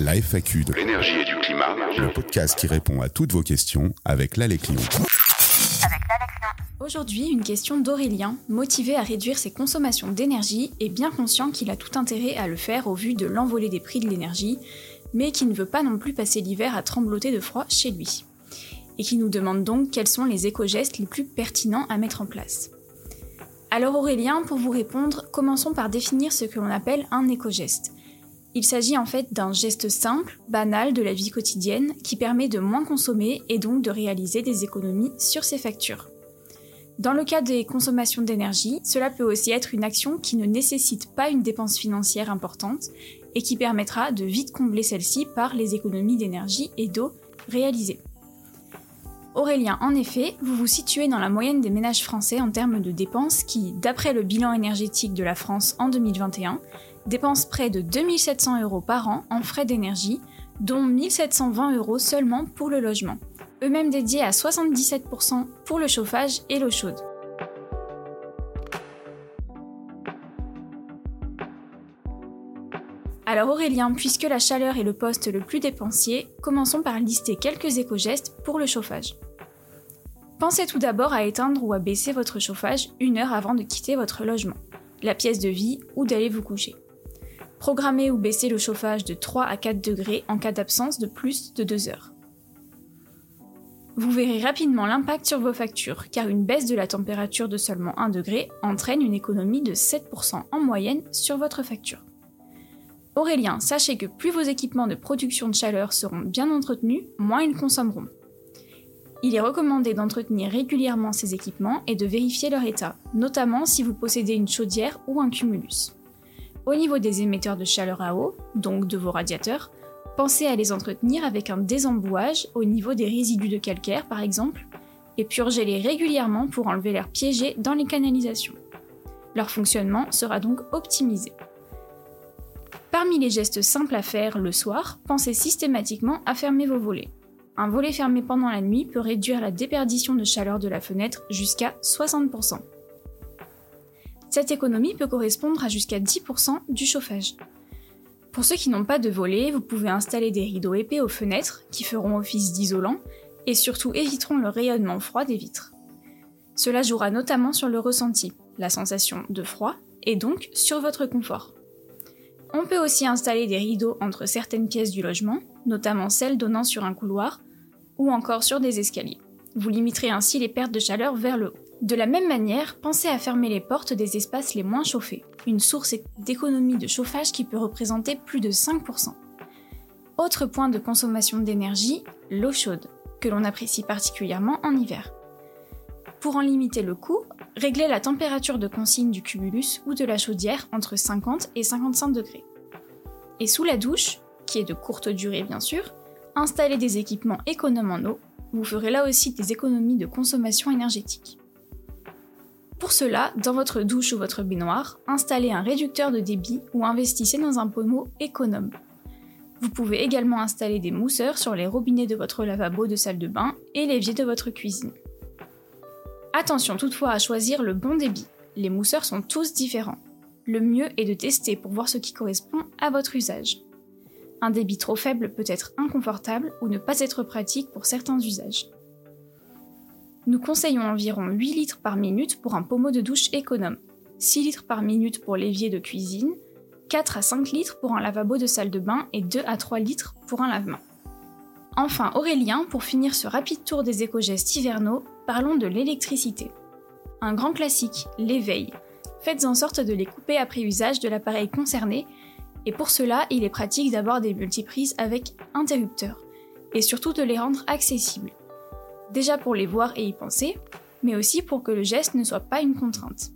La FAQ de l'énergie et du climat, le podcast qui répond à toutes vos questions avec l'Aleclion. Aujourd'hui, une question d'Aurélien, motivé à réduire ses consommations d'énergie et bien conscient qu'il a tout intérêt à le faire au vu de l'envolée des prix de l'énergie, mais qui ne veut pas non plus passer l'hiver à trembloter de froid chez lui. Et qui nous demande donc quels sont les éco-gestes les plus pertinents à mettre en place. Alors Aurélien, pour vous répondre, commençons par définir ce que l'on appelle un éco-geste. Il s'agit en fait d'un geste simple, banal de la vie quotidienne qui permet de moins consommer et donc de réaliser des économies sur ses factures. Dans le cas des consommations d'énergie, cela peut aussi être une action qui ne nécessite pas une dépense financière importante et qui permettra de vite combler celle-ci par les économies d'énergie et d'eau réalisées. Aurélien, en effet, vous vous situez dans la moyenne des ménages français en termes de dépenses qui, d'après le bilan énergétique de la France en 2021, dépensent près de 2700 euros par an en frais d'énergie, dont 1720 euros seulement pour le logement, eux-mêmes dédiés à 77% pour le chauffage et l'eau chaude. Alors Aurélien, puisque la chaleur est le poste le plus dépensier, commençons par lister quelques éco-gestes pour le chauffage. Pensez tout d'abord à éteindre ou à baisser votre chauffage une heure avant de quitter votre logement, la pièce de vie ou d'aller vous coucher. Programmez ou baissez le chauffage de 3 à 4 degrés en cas d'absence de plus de 2 heures. Vous verrez rapidement l'impact sur vos factures, car une baisse de la température de seulement 1 degré entraîne une économie de 7% en moyenne sur votre facture. Aurélien, sachez que plus vos équipements de production de chaleur seront bien entretenus, moins ils consommeront. Il est recommandé d'entretenir régulièrement ces équipements et de vérifier leur état, notamment si vous possédez une chaudière ou un cumulus. Au niveau des émetteurs de chaleur à eau, donc de vos radiateurs, pensez à les entretenir avec un désembouage au niveau des résidus de calcaire par exemple, et purgez-les régulièrement pour enlever l'air piégé dans les canalisations. Leur fonctionnement sera donc optimisé. Parmi les gestes simples à faire le soir, pensez systématiquement à fermer vos volets. Un volet fermé pendant la nuit peut réduire la déperdition de chaleur de la fenêtre jusqu'à 60%. Cette économie peut correspondre à jusqu'à 10% du chauffage. Pour ceux qui n'ont pas de volet, vous pouvez installer des rideaux épais aux fenêtres qui feront office d'isolant et surtout éviteront le rayonnement froid des vitres. Cela jouera notamment sur le ressenti, la sensation de froid et donc sur votre confort. On peut aussi installer des rideaux entre certaines pièces du logement, notamment celles donnant sur un couloir ou encore sur des escaliers. Vous limiterez ainsi les pertes de chaleur vers le haut. De la même manière, pensez à fermer les portes des espaces les moins chauffés, une source d'économie de chauffage qui peut représenter plus de 5%. Autre point de consommation d'énergie, l'eau chaude, que l'on apprécie particulièrement en hiver. Pour en limiter le coût, réglez la température de consigne du cumulus ou de la chaudière entre 50 et 55 degrés. Et sous la douche, qui est de courte durée bien sûr, installez des équipements économes en eau, vous ferez là aussi des économies de consommation énergétique. Pour cela, dans votre douche ou votre baignoire, installez un réducteur de débit ou investissez dans un pommeau économe. Vous pouvez également installer des mousseurs sur les robinets de votre lavabo de salle de bain et l'évier de votre cuisine. Attention toutefois à choisir le bon débit. Les mousseurs sont tous différents. Le mieux est de tester pour voir ce qui correspond à votre usage. Un débit trop faible peut être inconfortable ou ne pas être pratique pour certains usages. Nous conseillons environ 8 litres par minute pour un pommeau de douche économe, 6 litres par minute pour l'évier de cuisine, 4 à 5 litres pour un lavabo de salle de bain et 2 à 3 litres pour un lave-main. Enfin, Aurélien, pour finir ce rapide tour des éco-gestes hivernaux, parlons de l'électricité. Un grand classique, l'éveil. Faites en sorte de les couper après usage de l'appareil concerné, et pour cela, il est pratique d'avoir des multiprises avec interrupteurs, et surtout de les rendre accessibles. Déjà pour les voir et y penser, mais aussi pour que le geste ne soit pas une contrainte.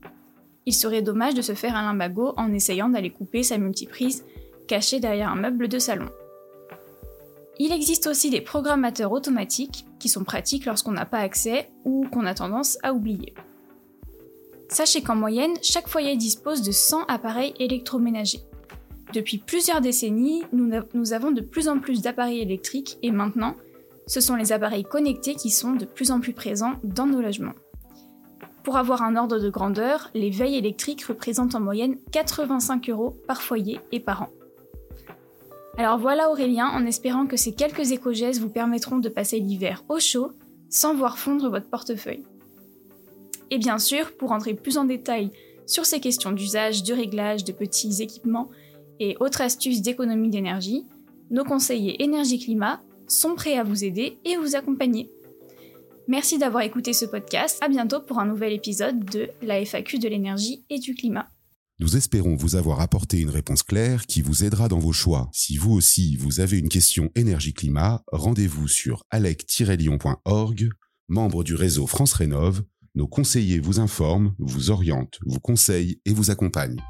Il serait dommage de se faire un limbago en essayant d'aller couper sa multiprise cachée derrière un meuble de salon. Il existe aussi des programmateurs automatiques qui sont pratiques lorsqu'on n'a pas accès ou qu'on a tendance à oublier. Sachez qu'en moyenne, chaque foyer dispose de 100 appareils électroménagers. Depuis plusieurs décennies, nous, avons de plus en plus d'appareils électriques et maintenant, ce sont les appareils connectés qui sont de plus en plus présents dans nos logements. Pour avoir un ordre de grandeur, les veilles électriques représentent en moyenne 85 euros par foyer et par an. Alors voilà Aurélien, en espérant que ces quelques éco-gestes vous permettront de passer l'hiver au chaud sans voir fondre votre portefeuille. Et bien sûr, pour entrer plus en détail sur ces questions d'usage, de réglage, de petits équipements et autres astuces d'économie d'énergie, nos conseillers énergie-climat sont prêts à vous aider et vous accompagner. Merci d'avoir écouté ce podcast. À bientôt pour un nouvel épisode de la FAQ de l'énergie et du climat. Nous espérons vous avoir apporté une réponse claire qui vous aidera dans vos choix. Si vous aussi vous avez une question énergie-climat, rendez-vous sur alec-lyon.org, membre du réseau France Rénov. Nos conseillers vous informent, vous orientent, vous conseillent et vous accompagnent.